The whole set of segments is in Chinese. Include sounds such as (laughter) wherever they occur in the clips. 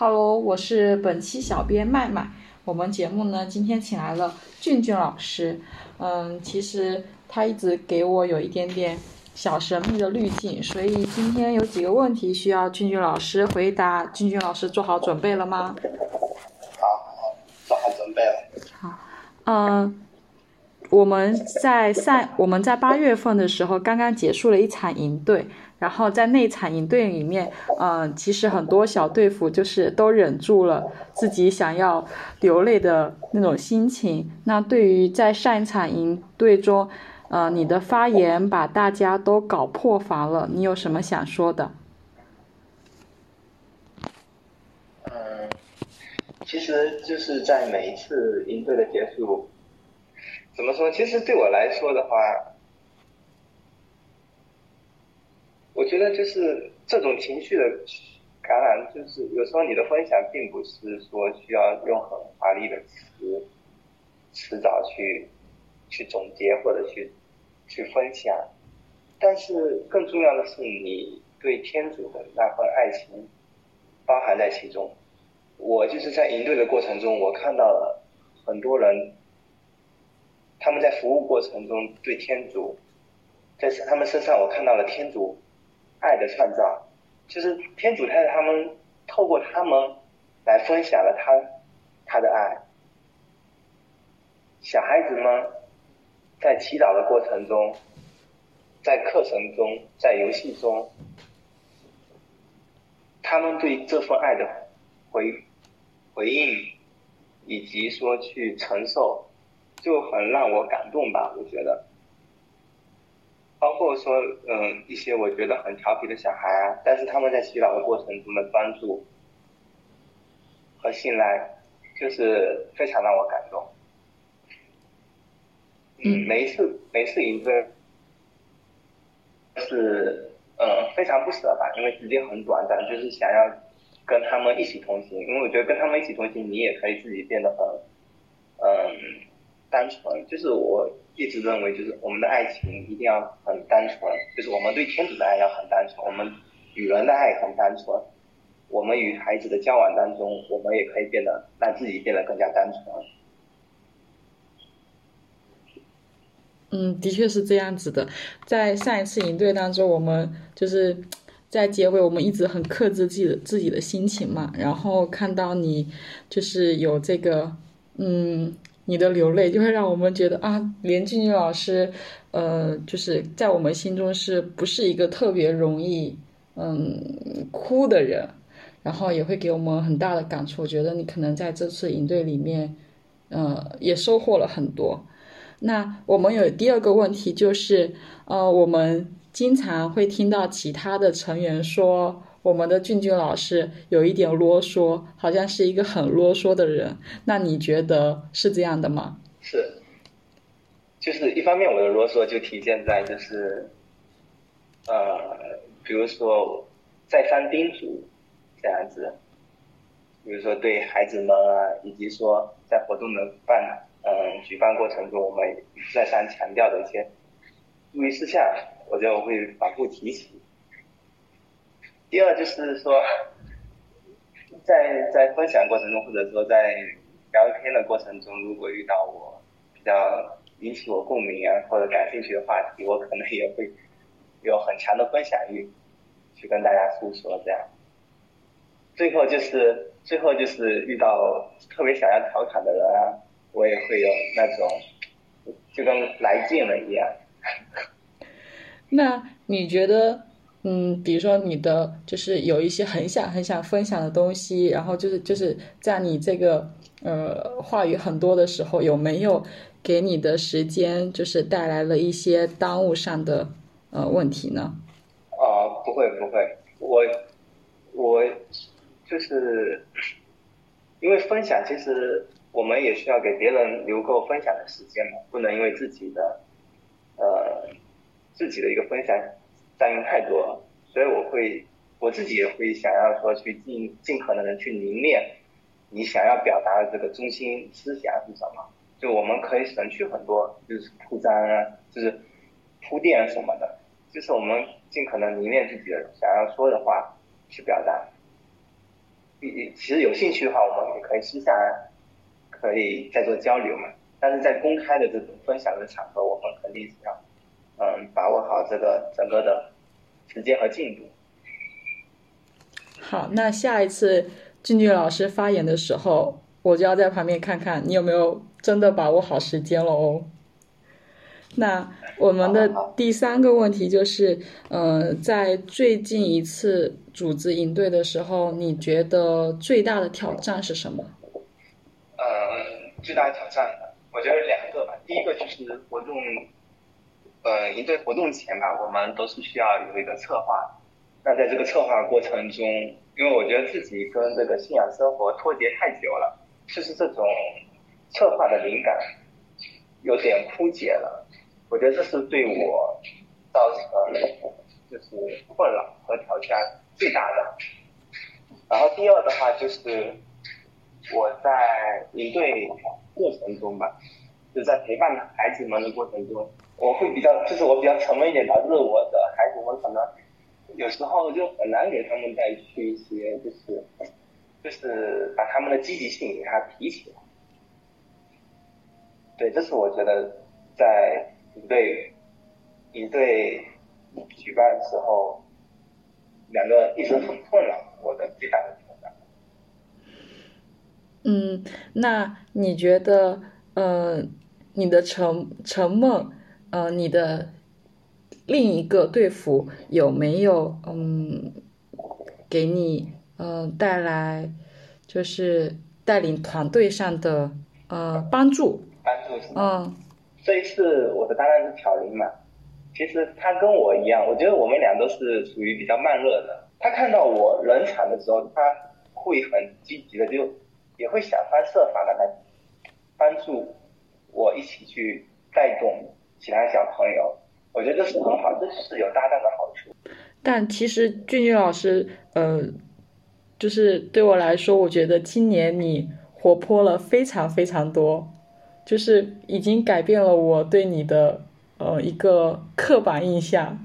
Hello，我是本期小编麦麦。我们节目呢，今天请来了俊俊老师。嗯，其实他一直给我有一点点小神秘的滤镜，所以今天有几个问题需要俊俊老师回答。俊俊老师做好准备了吗？好，做好准备了。好，嗯。我们在上我们在八月份的时候刚刚结束了一场营队，然后在那场营队里面，嗯，其实很多小队服就是都忍住了自己想要流泪的那种心情。那对于在上一场营队中，呃，你的发言把大家都搞破防了，你有什么想说的？嗯，其实就是在每一次营队的结束。怎么说？其实对我来说的话，我觉得就是这种情绪的感染，就是有时候你的分享并不是说需要用很华丽的词词藻去去总结或者去去分享，但是更重要的是你对天主的那份爱情包含在其中。我就是在营队的过程中，我看到了很多人。他们在服务过程中对天主，在他们身上我看到了天主爱的创造，就是天主太太他们透过他们来分享了他他的爱。小孩子们在祈祷的过程中，在课程中，在游戏中，他们对这份爱的回回应，以及说去承受。就很让我感动吧，我觉得，包括说，嗯，一些我觉得很调皮的小孩啊，但是他们在洗澡的过程中的帮助和信赖，就是非常让我感动。嗯，每一次每次营队是嗯非常不舍吧，因为时间很短暂，就是想要跟他们一起同行，因为我觉得跟他们一起同行，你也可以自己变得很嗯。单纯就是我一直认为，就是我们的爱情一定要很单纯，就是我们对天主的爱要很单纯，我们与人的爱很单纯，我们与孩子的交往当中，我们也可以变得让自己变得更加单纯。嗯，的确是这样子的。在上一次营队当中，我们就是在结尾，我们一直很克制自己的自己的心情嘛，然后看到你就是有这个，嗯。你的流泪就会让我们觉得啊，连俊俊老师，呃，就是在我们心中是不是一个特别容易嗯哭的人，然后也会给我们很大的感触。我觉得你可能在这次营队里面，呃，也收获了很多。那我们有第二个问题就是，呃，我们经常会听到其他的成员说。我们的俊俊老师有一点啰嗦，好像是一个很啰嗦的人。那你觉得是这样的吗？是，就是一方面我的啰嗦就体现在就是，呃，比如说再三叮嘱这样子，比如说对孩子们啊，以及说在活动的办嗯举办过程中，我们再三强调的一些注意事项，我就会反复提起。第二就是说，(laughs) 在在分享过程中，或者说在聊天的过程中，如果遇到我比较引起我共鸣啊或者感兴趣的话题，我可能也会有很强的分享欲，去跟大家诉说这样。最后就是最后就是遇到特别想要调侃的人啊，我也会有那种就跟来劲了一样。(laughs) 那你觉得？嗯，比如说你的就是有一些很想很想分享的东西，然后就是就是在你这个呃话语很多的时候，有没有给你的时间就是带来了一些耽误上的呃问题呢？啊，不会不会，我我就是因为分享，其实我们也需要给别人留够分享的时间嘛，不能因为自己的呃自己的一个分享。占用太多了，所以我会我自己也会想要说去尽尽可能的去凝练你想要表达的这个中心思想是什么，就我们可以省去很多就是铺张啊，就是铺垫什么的，就是我们尽可能凝练自己的想要说的话去表达。其实有兴趣的话，我们也可以私下可以再做交流嘛。但是在公开的这种分享的场合，我们肯定是要嗯把握好这个整个的时间和进度。好，那下一次俊俊老师发言的时候，我就要在旁边看看你有没有真的把握好时间了哦。那我们的第三个问题就是，呃，在最近一次组织营队的时候，你觉得最大的挑战是什么？呃，最大的挑战，我觉得两个吧。第一个就是活动，呃，营队活动前吧，我们都是需要有一个策划。那在这个策划过程中，因为我觉得自己跟这个信仰生活脱节太久了，就是这种策划的灵感有点枯竭了。我觉得这是对我造成就是困扰和挑战最大的。然后第二的话就是我在营队过程中吧，就在陪伴孩子们的过程中，我会比较就是我比较沉闷一点，导致我的孩子们可能有时候就很难给他们带去一些就是就是把他们的积极性给他提起来。对，这是我觉得在。对，一对举办的时候，两个一直很困扰我的最大的挑战。嗯，那你觉得，呃，你的沉沉默，呃，你的另一个队服有没有，嗯，给你，嗯，带来就是带领团队上的，呃，帮助？帮助是嗯。这一次我的搭档是巧玲嘛，其实他跟我一样，我觉得我们俩都是属于比较慢热的。他看到我冷场的时候，他会很积极的，就也会想方设法的来帮助我一起去带动其他小朋友。我觉得是很好，这是有搭档的好处。但其实俊俊老师，呃，就是对我来说，我觉得今年你活泼了非常非常多。就是已经改变了我对你的呃一个刻板印象。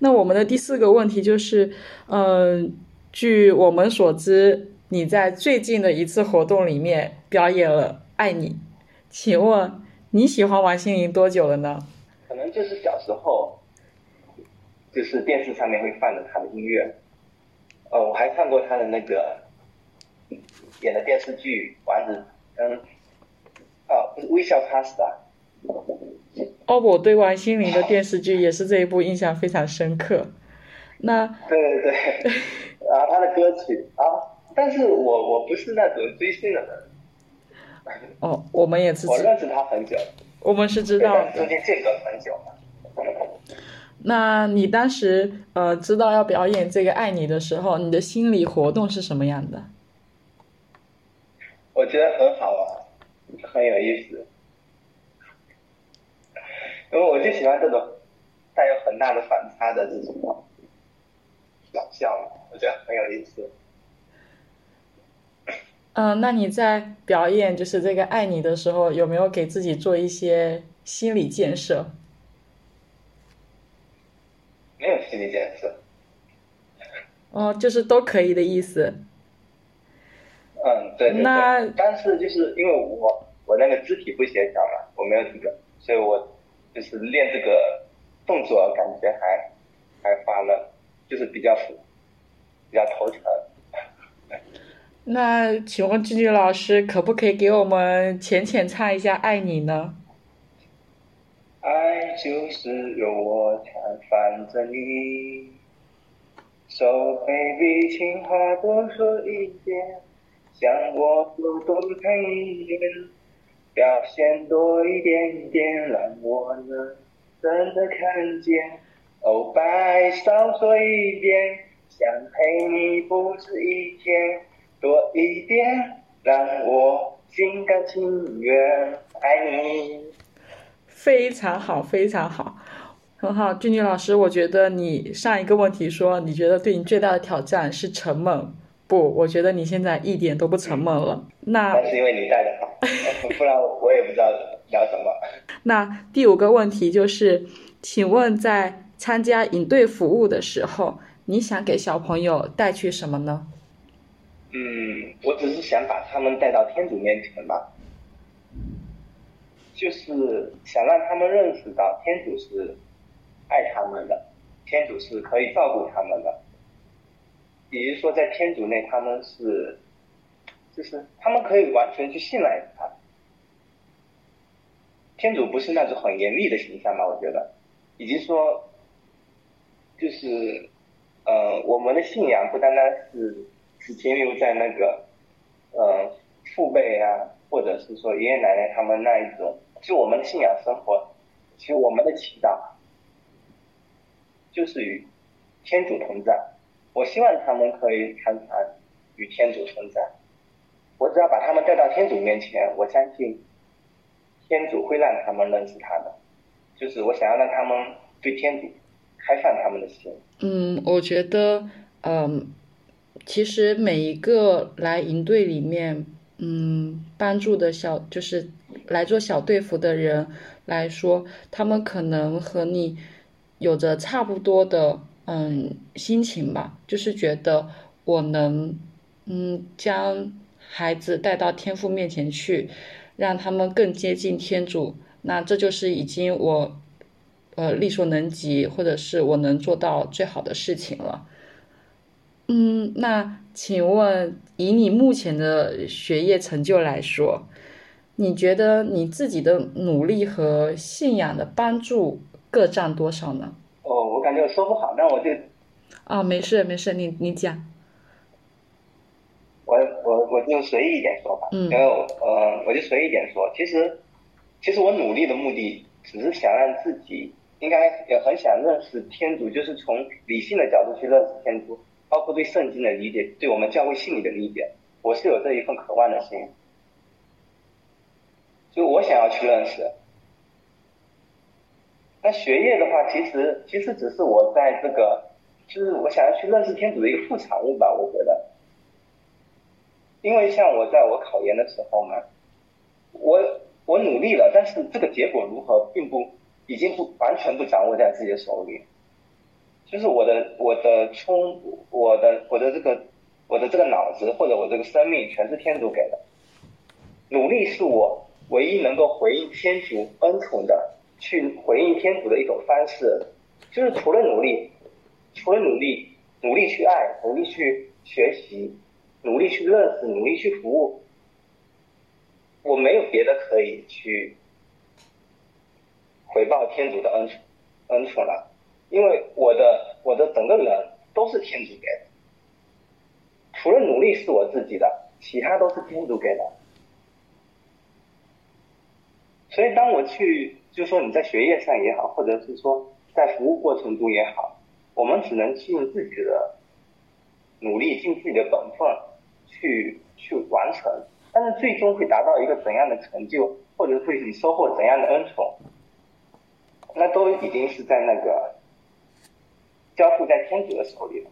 那我们的第四个问题就是，嗯，据我们所知，你在最近的一次活动里面表演了《爱你》，请问你喜欢王心凌多久了呢？就是小时候，就是电视上面会放着他的音乐，呃，我还看过他的那个演的电视剧《丸子》，跟。哦，微笑 Pasta。哦，我对王心凌的电视剧也是这一部印象非常深刻。那对对对，然后他的歌曲啊，但是我我不是那种追星的人。哦，我们也是。我认识他很久。我们是知道。中间间隔很久那你当时呃知道要表演这个《爱你》的时候，你的心理活动是什么样的？我觉得很好啊。很有意思，因为我就喜欢这种带有很大的反差的这种搞笑，我觉得很有意思。嗯，那你在表演就是这个爱你的时候，有没有给自己做一些心理建设？没有心理建设。哦，就是都可以的意思。嗯，对对对。但是就是因为我。我那个肢体不协调嘛，我没有这个，所以我就是练这个动作，感觉还还发了，就是比较比较头疼。那请问俊俊老师，可不可以给我们浅浅唱一下《爱你》呢？爱就是有我缠烦着你，So baby，情话多说一点，想我多多看一眼。表现多一点点，让我能真的看见。Oh，bye 少说一点，想陪你不止一天，多一点，让我心甘情愿爱你。非常好，非常好，很好，俊俊老师，我觉得你上一个问题说，你觉得对你最大的挑战是沉闷。不，我觉得你现在一点都不沉闷了。那那是因为你带的好，(laughs) 不然我也不知道聊什么。那第五个问题就是，请问在参加营队服务的时候，你想给小朋友带去什么呢？嗯，我只是想把他们带到天主面前嘛，就是想让他们认识到天主是爱他们的，天主是可以照顾他们的，也就是说，在天主内他们是，就是他们可以完全去信赖他。天主不是那种很严厉的形象嘛？我觉得，以及说，就是，呃，我们的信仰不单单是。只停留在那个，呃，父辈啊，或者是说爷爷奶奶他们那一种，就我们的信仰生活，其实我们的祈祷，就是与天主同在。我希望他们可以常常与天主同在。我只要把他们带到天主面前，我相信天主会让他们认识他的。就是我想要让他们对天主开放他们的心。嗯，我觉得，嗯。其实每一个来营队里面，嗯，帮助的小就是来做小队服的人来说，他们可能和你有着差不多的嗯心情吧，就是觉得我能嗯将孩子带到天父面前去，让他们更接近天主，那这就是已经我呃力所能及，或者是我能做到最好的事情了。嗯，那请问，以你目前的学业成就来说，你觉得你自己的努力和信仰的帮助各占多少呢？哦，我感觉我说不好，那我就……啊，没事没事，你你讲。我我我就随意一点说吧，嗯，然后呃，我就随意一点说，其实其实我努力的目的只是想让自己应该也很想认识天主，就是从理性的角度去认识天主。包括对圣经的理解，对我们教会信理的理解，我是有这一份渴望的心，就我想要去认识。那学业的话，其实其实只是我在这个，就是我想要去认识天主的一个副产物吧，我觉得。因为像我在我考研的时候嘛，我我努力了，但是这个结果如何，并不已经不完全不掌握在自己的手里。就是我的我的充我的我的这个我的这个脑子或者我这个生命全是天主给的，努力是我唯一能够回应天主恩宠的，去回应天主的一种方式。就是除了努力，除了努力，努力去爱，努力去学习，努力去认识，努力去服务，我没有别的可以去回报天主的恩宠恩宠了。因为我的我的整个人都是天主给的，除了努力是我自己的，其他都是天主给的。所以当我去，就说你在学业上也好，或者是说在服务过程中也好，我们只能尽自己的努力，尽自己的本分去去完成。但是最终会达到一个怎样的成就，或者会你收获怎样的恩宠，那都已经是在那个。交付在天主的手里。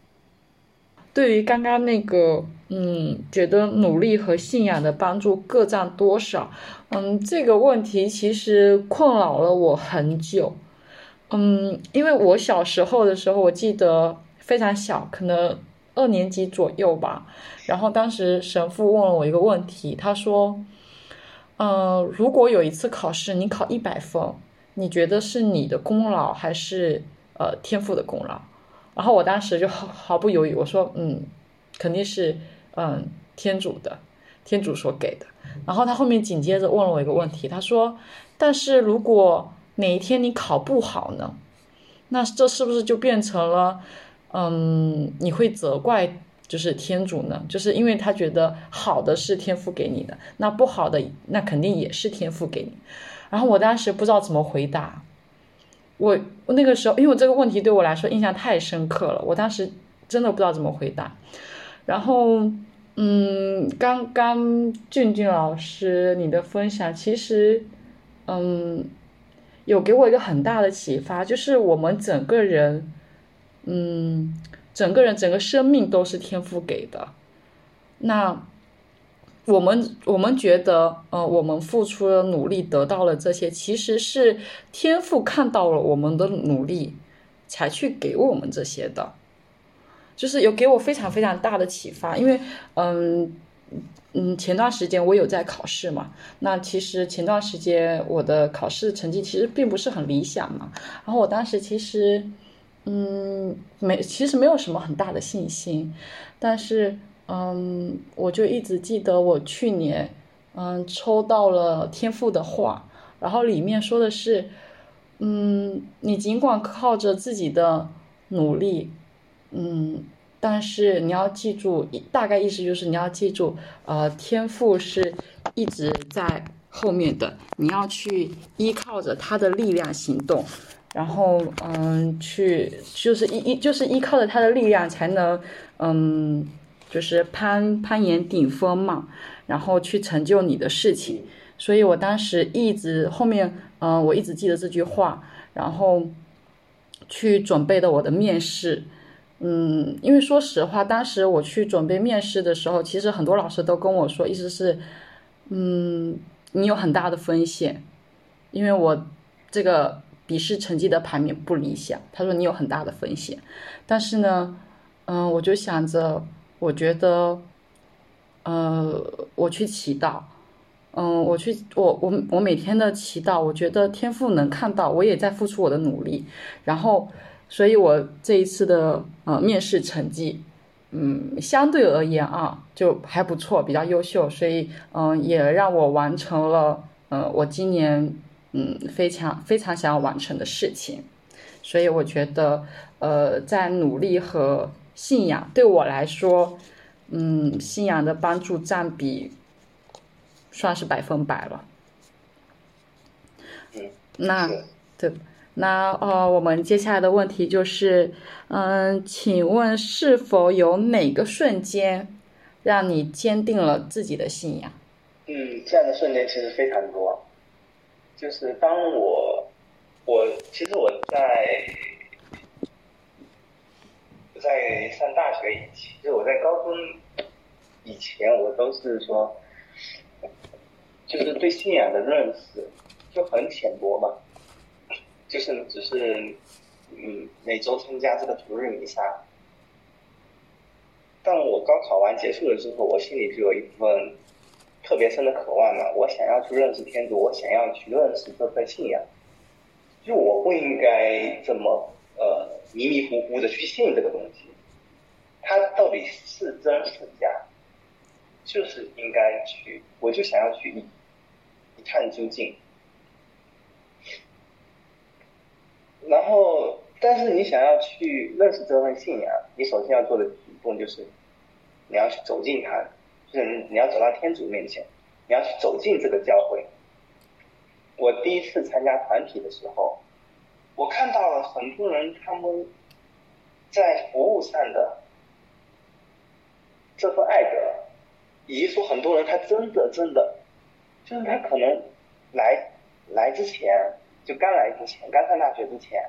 对于刚刚那个，嗯，觉得努力和信仰的帮助各占多少？嗯，这个问题其实困扰了我很久。嗯，因为我小时候的时候，我记得非常小，可能二年级左右吧。然后当时神父问了我一个问题，他说：“嗯，如果有一次考试你考一百分，你觉得是你的功劳还是呃天赋的功劳？”然后我当时就毫毫不犹豫，我说：“嗯，肯定是嗯天主的，天主所给的。”然后他后面紧接着问了我一个问题，他说：“但是如果哪一天你考不好呢？那这是不是就变成了嗯你会责怪就是天主呢？就是因为他觉得好的是天赋给你的，那不好的那肯定也是天赋给你。”然后我当时不知道怎么回答。我那个时候，因为我这个问题对我来说印象太深刻了，我当时真的不知道怎么回答。然后，嗯，刚刚俊俊老师你的分享，其实，嗯，有给我一个很大的启发，就是我们整个人，嗯，整个人整个生命都是天赋给的。那。我们我们觉得，呃，我们付出了努力，得到了这些，其实是天赋看到了我们的努力，才去给我们这些的。就是有给我非常非常大的启发。因为，嗯嗯，前段时间我有在考试嘛，那其实前段时间我的考试成绩其实并不是很理想嘛，然后我当时其实，嗯，没，其实没有什么很大的信心，但是，嗯，我就一直记得我去年，嗯，抽到了天赋的画，然后里面说的是。嗯，你尽管靠着自己的努力，嗯，但是你要记住，大概意思就是你要记住，呃，天赋是一直在后面的，你要去依靠着他的力量行动，然后嗯，去就是依依就是依靠着他的力量才能嗯，就是攀攀岩顶峰嘛，然后去成就你的事情。所以我当时一直后面，嗯，我一直记得这句话，然后去准备的我的面试，嗯，因为说实话，当时我去准备面试的时候，其实很多老师都跟我说，意思是，嗯，你有很大的风险，因为我这个笔试成绩的排名不理想，他说你有很大的风险，但是呢，嗯，我就想着，我觉得，呃，我去祈祷。嗯，我去，我我我每天的祈祷，我觉得天赋能看到，我也在付出我的努力，然后，所以我这一次的呃面试成绩，嗯，相对而言啊，就还不错，比较优秀，所以嗯，也让我完成了呃我今年嗯非常非常想要完成的事情，所以我觉得呃在努力和信仰对我来说，嗯，信仰的帮助占比。算是百分百了。嗯，那对，那呃，我们接下来的问题就是，嗯，请问是否有哪个瞬间让你坚定了自己的信仰？嗯，这样的瞬间其实非常多。就是当我，我其实我在在上大学以前，就我在高中以前，我都是说。就是对信仰的认识就很浅薄嘛，就是只是嗯每周参加这个逐日弥撒。但我高考完结束了之后，我心里就有一份特别深的渴望嘛，我想要去认识天主，我想要去认识这份信仰。就我不应该这么呃迷迷糊糊的去信这个东西，它到底是真是假？就是应该去，我就想要去一一探究竟。然后，但是你想要去认识这份信仰，你首先要做的举动就是，你要去走进它，就是你要走到天主面前，你要去走进这个教会。我第一次参加团体的时候，我看到了很多人他们在服务上的这份爱德。以及说很多人他真的真的，就是他可能来来之前就刚来之前刚上大学之前，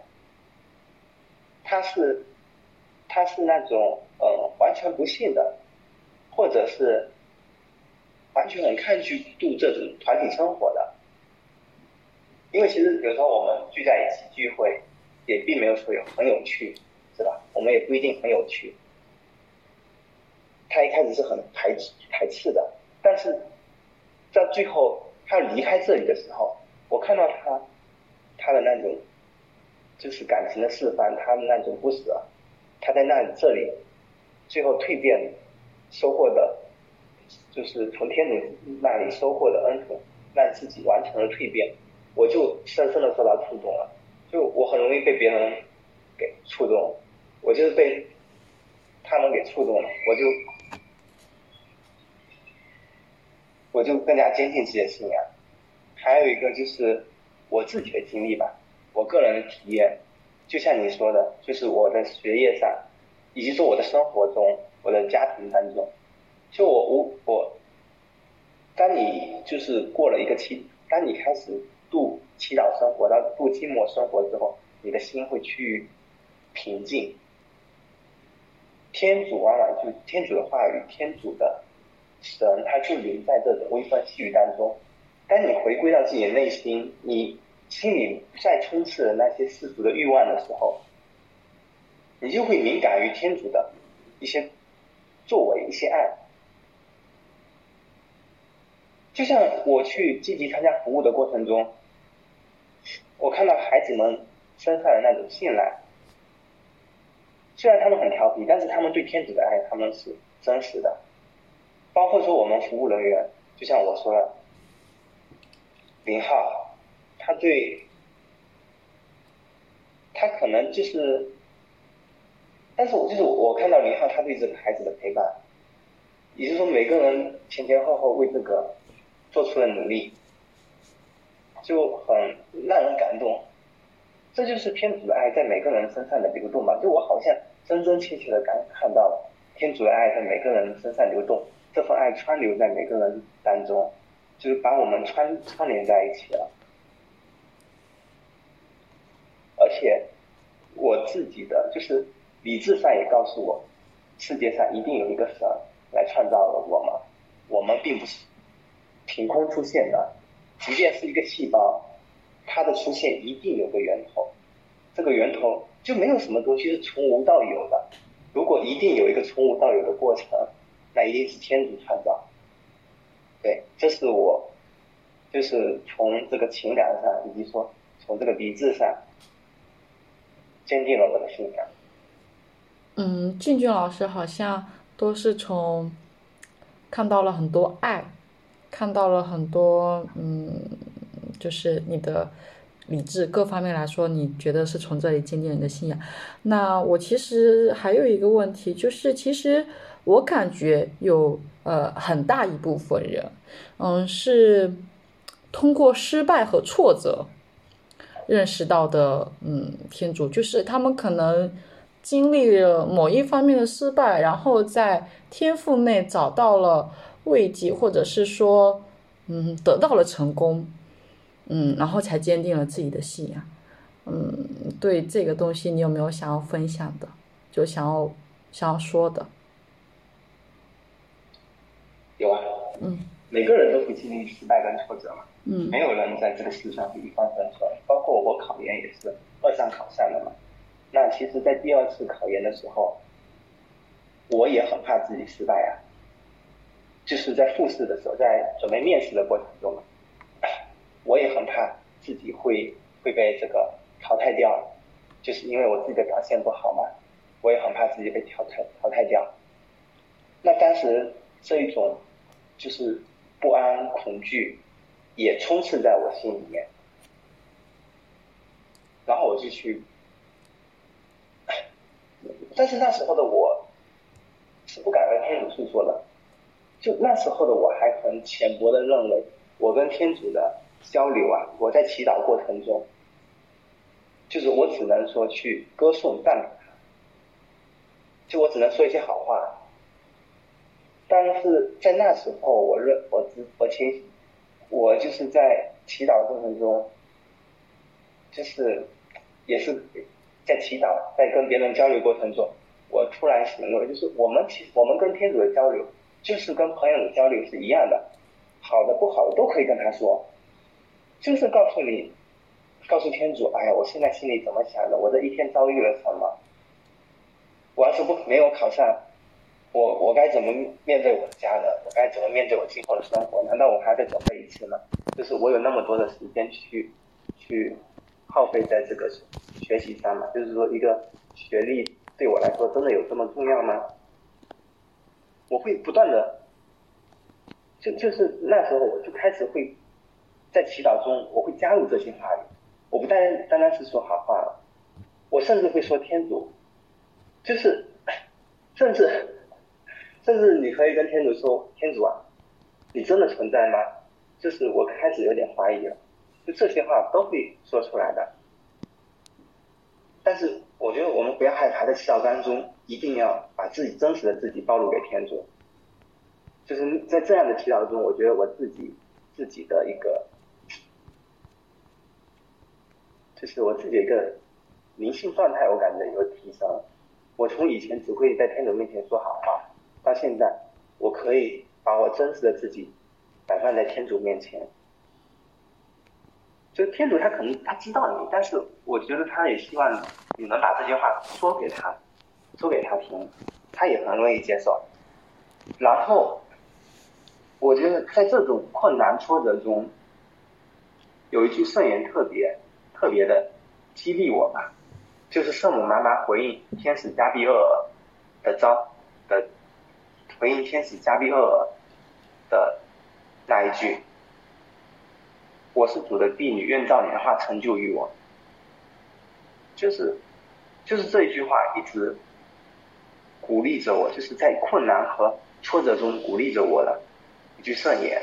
他是他是那种呃完全不信的，或者是完全很抗拒度这种团体生活的，因为其实有时候我们聚在一起聚，并没有说有很有趣，是吧？我们也不一定很有趣。他一开始是很排斥排斥的，但是在最后他离开这里的时候，我看到他他的那种就是感情的释放，他的那种不舍，他在那里这里最后蜕变收获的，就是从天主那里收获的恩宠，让自己完成了蜕变，我就深深的受到触动了。就我很容易被别人给触动，我就是被他们给触动了，我就。我就更加坚信自己的信仰。还有一个就是我自己的经历吧，我个人的体验，就像你说的，就是我的学业上，以及说我的生活中，我的家庭当中，就我我我，当你就是过了一个期，当你开始祈祷生活，到度寂寞生活之后，你的心会趋于平静。天主往往就天主的话语，天主的。神，他就临在这种微风细雨当中。当你回归到自己的内心，你心里不再充斥着那些世俗的欲望的时候，你就会敏感于天主的一些作为、一些爱。就像我去积极参加服务的过程中，我看到孩子们身上的那种信赖，虽然他们很调皮，但是他们对天主的爱他们是真实的。包括说我们服务人员，就像我说的，林浩，他对，他可能就是，但是我就是我看到林浩他对这个孩子的陪伴，也就是说每个人前前后后为这个做出了努力，就很让人感动，这就是天主的爱在每个人身上的流动吧，就我好像真真切切的感看到天主的爱在每个人身上流动。这份爱川流在每个人当中，就是把我们串串联在一起了。而且我自己的就是理智上也告诉我，世界上一定有一个神来创造了我们，我们并不是凭空出现的。即便是一个细胞，它的出现一定有个源头，这个源头就没有什么东西是从无到有的。如果一定有一个从无到有的过程。那一定是天主创造，对，这是我，就是从这个情感上，以及说从这个理智上，坚定了我的信仰。嗯，俊俊老师好像都是从看到了很多爱，看到了很多，嗯，就是你的理智各方面来说，你觉得是从这里坚定你的信仰。那我其实还有一个问题，就是其实。我感觉有呃很大一部分人，嗯，是通过失败和挫折认识到的，嗯，天主就是他们可能经历了某一方面的失败，然后在天赋内找到了慰藉，或者是说，嗯，得到了成功，嗯，然后才坚定了自己的信仰。嗯，对这个东西，你有没有想要分享的？就想要想要说的？有啊，嗯，每个人都会经历失败跟挫折嘛，嗯，没有人在这个世上是一帆风顺，包括我考研也是二战考上的嘛。那其实，在第二次考研的时候，我也很怕自己失败啊，就是在复试的时候，在准备面试的过程中，我也很怕自己会会被这个淘汰掉，就是因为我自己的表现不好嘛，我也很怕自己被淘汰淘汰掉。那当时这一种。就是不安、恐惧也充斥在我心里面，然后我就去，但是那时候的我是不敢跟天主诉说的，就那时候的我还很浅薄的认为，我跟天主的交流啊，我在祈祷过程中，就是我只能说去歌颂赞美他，就我只能说一些好话。但是在那时候，我认我知我清，我就是在祈祷过程中，就是也是在祈祷，在跟别人交流过程中，我突然醒悟，就是我们其实我们跟天主的交流，就是跟朋友的交流是一样的，好的不好的都可以跟他说，就是告诉你，告诉天主，哎呀，我现在心里怎么想的，我这一天遭遇了什么，我要是不没有考上。我我该怎么面对我的家人？我该怎么面对我今后的生活？难道我还得准备一次吗？就是我有那么多的时间去去耗费在这个学习上嘛？就是说，一个学历对我来说真的有这么重要吗？我会不断的，就就是那时候我就开始会在祈祷中，我会加入这些话语。我不单单单是说好话了，我甚至会说天主，就是甚至。甚至你可以跟天主说：“天主啊，你真的存在吗？”就是我开始有点怀疑了，就这些话都会说出来的。但是我觉得我们不要害怕，在祈祷当中一定要把自己真实的自己暴露给天主。就是在这样的祈祷中，我觉得我自己自己的一个，就是我自己一个灵性状态，我感觉有提升。我从以前只会在天主面前说好话。到现在，我可以把我真实的自己摆放在天主面前。就天主他可能他知道你，但是我觉得他也希望你能把这些话说给他，说给他听。他也很容易接受。然后，我觉得在这种困难挫折中，有一句圣言特别特别的激励我吧，就是圣母妈妈回应天使加比厄尔的招的回应天使加比厄尔的那一句：“我是主的婢女，愿照你的话成就于我。”就是就是这一句话一直鼓励着我，就是在困难和挫折中鼓励着我的一句圣言，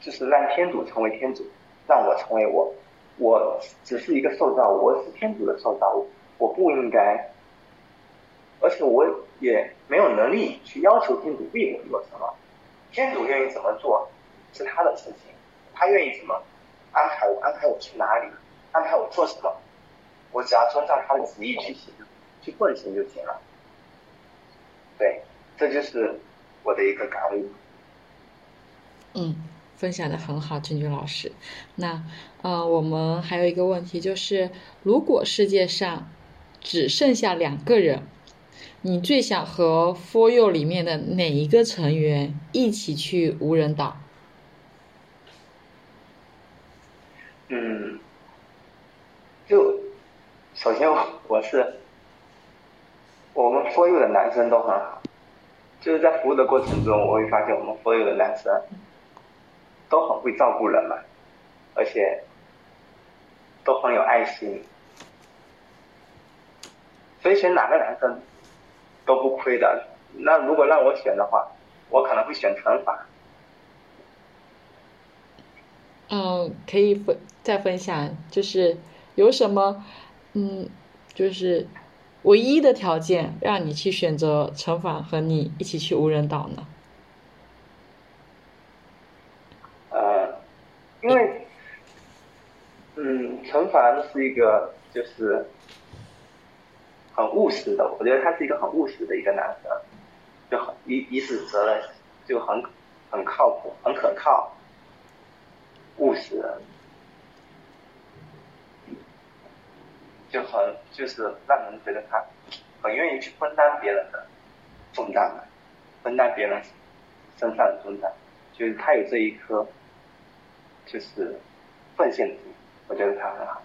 就是让天主成为天主，让我成为我。我只是一个受造物，我是天主的受造物，我不应该，而且我也没有能力去要求天主为我做什么。天主愿意怎么做是他的事情，他愿意怎么安排我，安排我去哪里，安排我做什么，我只要遵照他的旨意去行，去奉行就行了。对，这就是我的一个感悟。嗯，分享的很好，君君老师。那呃，我们还有一个问题就是，如果世界上只剩下两个人，你最想和 For You 里面的哪一个成员一起去无人岛？嗯，就首先我是我们所有的男生都很好，就是在服务的过程中，我会发现我们所有的男生。都很会照顾人嘛，而且都很有爱心，所以选哪个男生都不亏的。那如果让我选的话，我可能会选惩罚。嗯，可以分再分享，就是有什么嗯，就是唯一的条件让你去选择惩罚和你一起去无人岛呢？呃因为，嗯，陈凡是一个就是很务实的，我觉得他是一个很务实的一个男生，就很一一是责任就很很靠谱，很可靠，务实，就很就是让人觉得他很愿意去分担别人的重担，分担别人身上的重担，就是他有这一颗。就是奉献心我觉得他很好。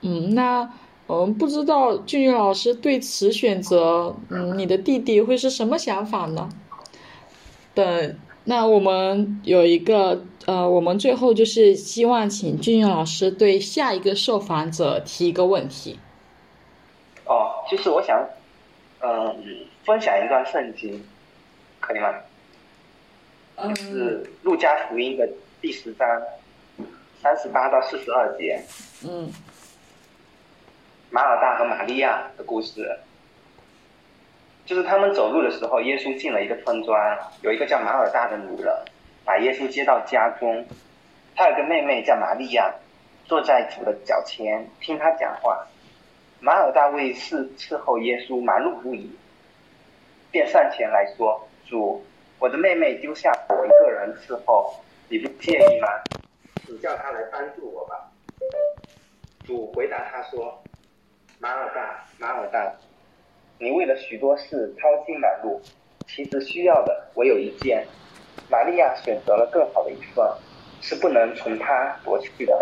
嗯，那嗯，不知道俊俊老师对此选择，嗯，你的弟弟会是什么想法呢？等，那我们有一个，呃，我们最后就是希望请俊俊老师对下一个受访者提一个问题。哦，就是我想，嗯，分享一段圣经，可以吗？就是《路加福音》的第十章三十八到四十二节。嗯。马尔大和玛利亚的故事，就是他们走路的时候，耶稣进了一个村庄，有一个叫马尔大的女人，把耶稣接到家中。他有个妹妹叫玛利亚，坐在主的脚前听他讲话。马尔大为侍伺候耶稣忙碌不已，便上前来说：“主。”我的妹妹丢下我一个人伺候，你不介意吗？请叫她来帮助我吧。主回答他说：“马尔大，马尔大，你为了许多事操心忙碌，其实需要的唯有一件。玛利亚选择了更好的一份，是不能从他夺去的。”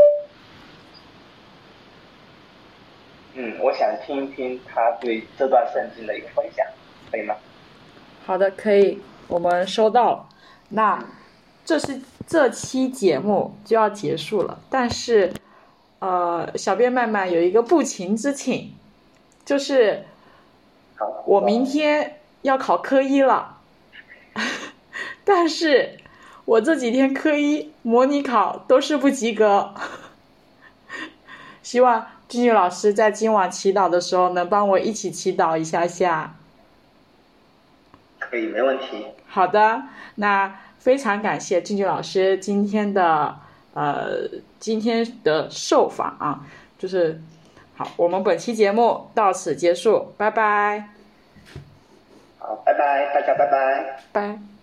嗯，我想听一听他对这段圣经的一个分享，可以吗？好的，可以。我们收到了，那这是这期节目就要结束了。但是，呃，小编麦麦有一个不情之请，就是我明天要考科一了，(laughs) (laughs) (laughs) 但是我这几天科一模拟考都是不及格，(laughs) 希望俊俊老师在今晚祈祷的时候能帮我一起祈祷一下下。可以，没问题。好的，那非常感谢俊俊老师今天的呃今天的受访啊，就是好，我们本期节目到此结束，拜拜。好，拜拜，大家拜拜。拜。